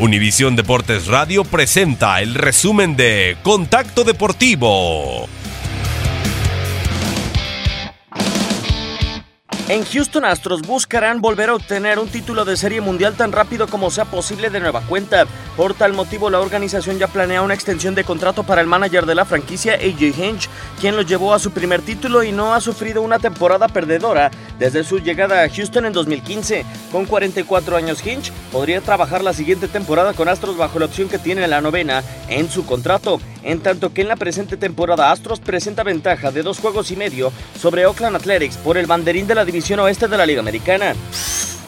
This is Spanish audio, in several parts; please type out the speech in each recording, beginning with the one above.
Univisión Deportes Radio presenta el resumen de Contacto Deportivo. En Houston Astros buscarán volver a obtener un título de serie mundial tan rápido como sea posible de nueva cuenta. Por tal motivo, la organización ya planea una extensión de contrato para el manager de la franquicia, AJ Hinch, quien lo llevó a su primer título y no ha sufrido una temporada perdedora desde su llegada a Houston en 2015. Con 44 años, Hinch podría trabajar la siguiente temporada con Astros bajo la opción que tiene la novena en su contrato, en tanto que en la presente temporada Astros presenta ventaja de dos juegos y medio sobre Oakland Athletics por el banderín de la división oeste de la Liga Americana.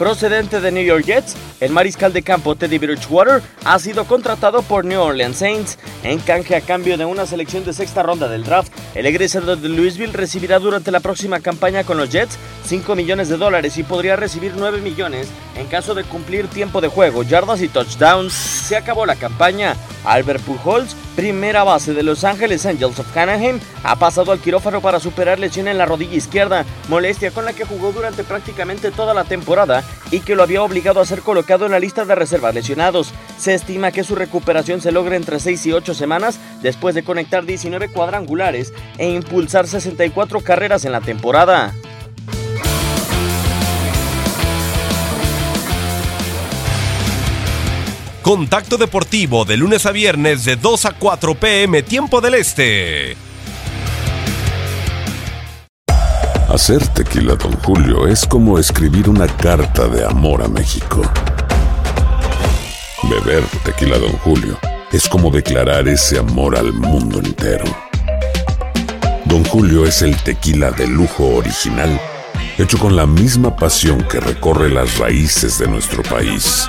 Procedente de New York Jets, el mariscal de campo Teddy Bridgewater ha sido contratado por New Orleans Saints en canje a cambio de una selección de sexta ronda del draft. El egresado de Louisville recibirá durante la próxima campaña con los Jets 5 millones de dólares y podría recibir 9 millones en caso de cumplir tiempo de juego, yardas y touchdowns. Se acabó la campaña. Albert Pujols, primera base de Los Angeles Angels of Anaheim, ha pasado al quirófano para superar lesión en la rodilla izquierda, molestia con la que jugó durante prácticamente toda la temporada y que lo había obligado a ser colocado en la lista de reservas lesionados. Se estima que su recuperación se logre entre 6 y 8 semanas después de conectar 19 cuadrangulares e impulsar 64 carreras en la temporada. Contacto Deportivo de lunes a viernes de 2 a 4 pm tiempo del Este. Hacer tequila, Don Julio, es como escribir una carta de amor a México. Beber tequila, Don Julio, es como declarar ese amor al mundo entero. Don Julio es el tequila de lujo original, hecho con la misma pasión que recorre las raíces de nuestro país.